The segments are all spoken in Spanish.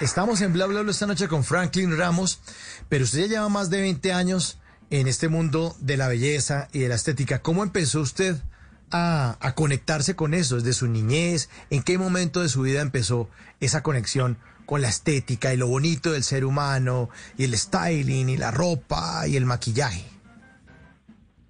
Estamos en Bla Bla Bla esta noche con Franklin Ramos, pero usted ya lleva más de 20 años en este mundo de la belleza y de la estética. ¿Cómo empezó usted a, conectarse con eso desde su niñez? ¿En qué momento de su vida empezó esa conexión con la estética y lo bonito del ser humano y el styling y la ropa y el maquillaje?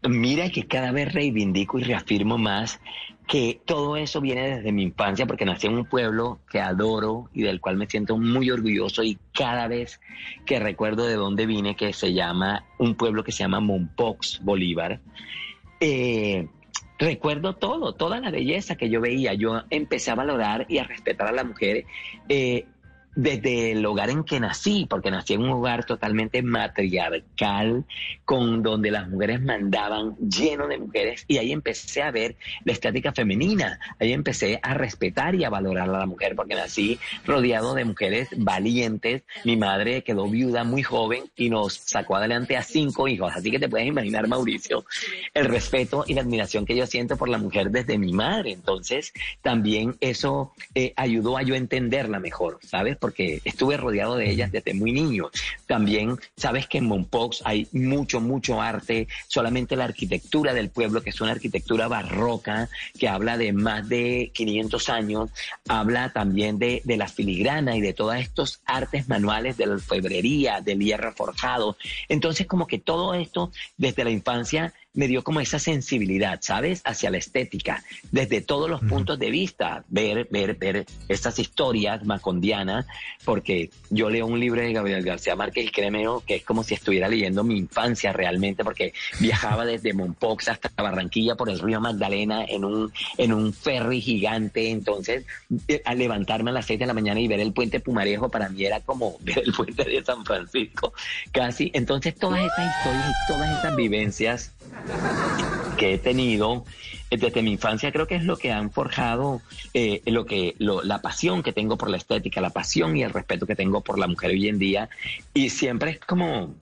Mira que cada vez reivindico y reafirmo más que todo eso viene desde mi infancia porque nací en un pueblo que adoro y del cual me siento muy orgulloso y cada vez que recuerdo de dónde vine, que se llama, un pueblo que se llama Mompox, Bolívar, eh, recuerdo todo, toda la belleza que yo veía. Yo empecé a valorar y a respetar a la mujer. Eh, desde el hogar en que nací, porque nací en un hogar totalmente matriarcal, con donde las mujeres mandaban lleno de mujeres, y ahí empecé a ver la estética femenina, ahí empecé a respetar y a valorar a la mujer, porque nací rodeado de mujeres valientes, mi madre quedó viuda muy joven y nos sacó adelante a cinco hijos, así que te puedes imaginar, Mauricio, el respeto y la admiración que yo siento por la mujer desde mi madre, entonces también eso eh, ayudó a yo entenderla mejor, ¿sabes? Porque estuve rodeado de ellas desde muy niño. También sabes que en Mompox hay mucho, mucho arte, solamente la arquitectura del pueblo, que es una arquitectura barroca, que habla de más de 500 años, habla también de, de la filigrana y de todos estos artes manuales de la alfebrería, del hierro forjado. Entonces, como que todo esto desde la infancia me dio como esa sensibilidad, ¿sabes? Hacia la estética, desde todos los puntos de vista, ver, ver, ver estas historias macondianas, porque yo leo un libro de Gabriel García Márquez, créeme que es como si estuviera leyendo mi infancia realmente, porque viajaba desde Mompox hasta Barranquilla por el río Magdalena en un, en un ferry gigante, entonces eh, al levantarme a las seis de la mañana y ver el puente Pumarejo para mí era como ver el puente de San Francisco, casi, entonces todas esas historias y todas esas vivencias que he tenido desde mi infancia creo que es lo que han forjado eh, lo que la pasión que tengo por la estética, la pasión y el respeto que tengo por la mujer hoy en día y siempre es como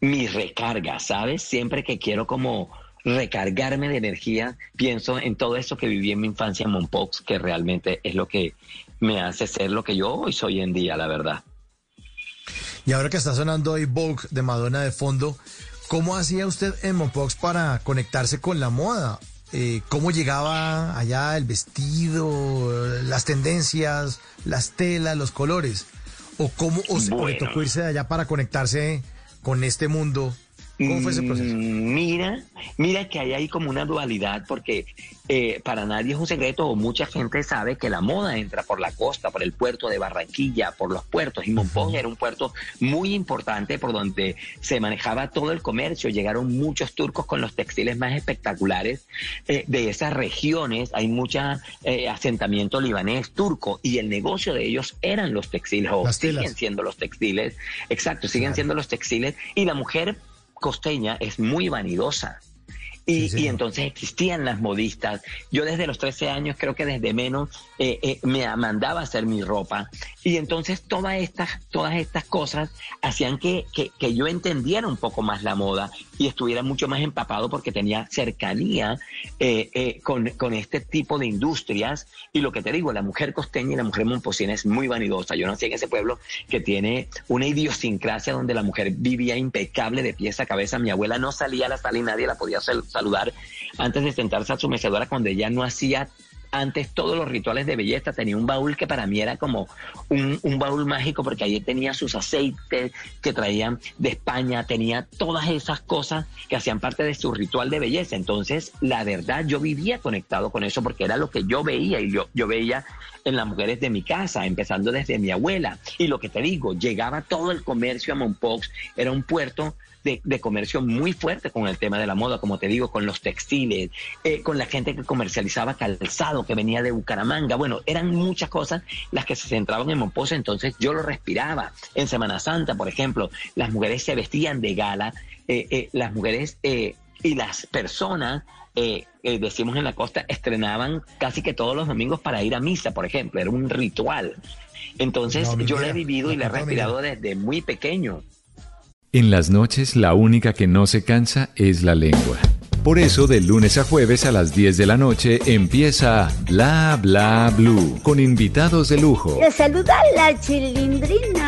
mi recarga, ¿sabes? Siempre que quiero como recargarme de energía, pienso en todo eso que viví en mi infancia en Monpox, que realmente es lo que me hace ser lo que yo hoy soy hoy en día, la verdad. Y ahora que está sonando ahí Vogue de Madonna de fondo, ¿Cómo hacía usted en Mompox para conectarse con la moda? Eh, ¿Cómo llegaba allá el vestido, las tendencias, las telas, los colores? ¿O cómo o, le tocó irse de allá para conectarse con este mundo ¿Cómo fue ese proceso? Mm, mira, mira que hay ahí como una dualidad, porque eh, para nadie es un secreto, o mucha gente sabe que la moda entra por la costa, por el puerto de Barranquilla, por los puertos, y Monpón era un puerto muy importante por donde se manejaba todo el comercio. Llegaron muchos turcos con los textiles más espectaculares eh, de esas regiones. Hay mucho eh, asentamiento libanés, turco, y el negocio de ellos eran los textiles, o siguen siendo los textiles. Exacto, siguen siendo los textiles, y la mujer costeña es muy vanidosa. Y, entonces existían las modistas. Yo desde los 13 años, creo que desde menos, eh, eh, me mandaba a hacer mi ropa. Y entonces todas estas, todas estas cosas hacían que, que, yo entendiera un poco más la moda y estuviera mucho más empapado porque tenía cercanía eh, con, con, este tipo de industrias. Y lo que te digo, la mujer costeña y la mujer momposina es muy vanidosa. Yo nací en ese pueblo que tiene una idiosincrasia donde la mujer vivía impecable de pies a cabeza. Mi abuela no salía a la sala y nadie la podía hacer saludar antes de sentarse a su mecedora cuando ella no hacía antes todos los rituales de belleza. Tenía un baúl que para mí era como un, baúl mágico porque allí tenía sus aceites que traían de España, tenía todas esas cosas que hacían parte de su ritual de belleza. Entonces, la verdad, yo vivía conectado con eso porque era lo que yo veía y yo, yo veía en las mujeres de mi casa, empezando desde mi abuela. Y lo que te digo, llegaba todo el comercio a Mompox, era un puerto de, comercio muy fuerte con el tema de la moda, como te digo, con los textiles, eh, con la gente que comercializaba calzado que venía de Bucaramanga. Bueno, eran muchas cosas las que se centraban en Momposa, entonces yo lo respiraba. En Semana Santa, por ejemplo, las mujeres se vestían de gala, eh, eh, las mujeres y las personas decimos en la costa, estrenaban casi que todos los domingos para ir a misa, por ejemplo, era un ritual. Entonces yo lo he vivido y lo he respirado desde muy pequeño. En las noches la única que no se cansa es la lengua. Por eso, de lunes a jueves a las 10 de la noche empieza Bla Bla Blue con invitados de lujo. Le saluda la chilindrina.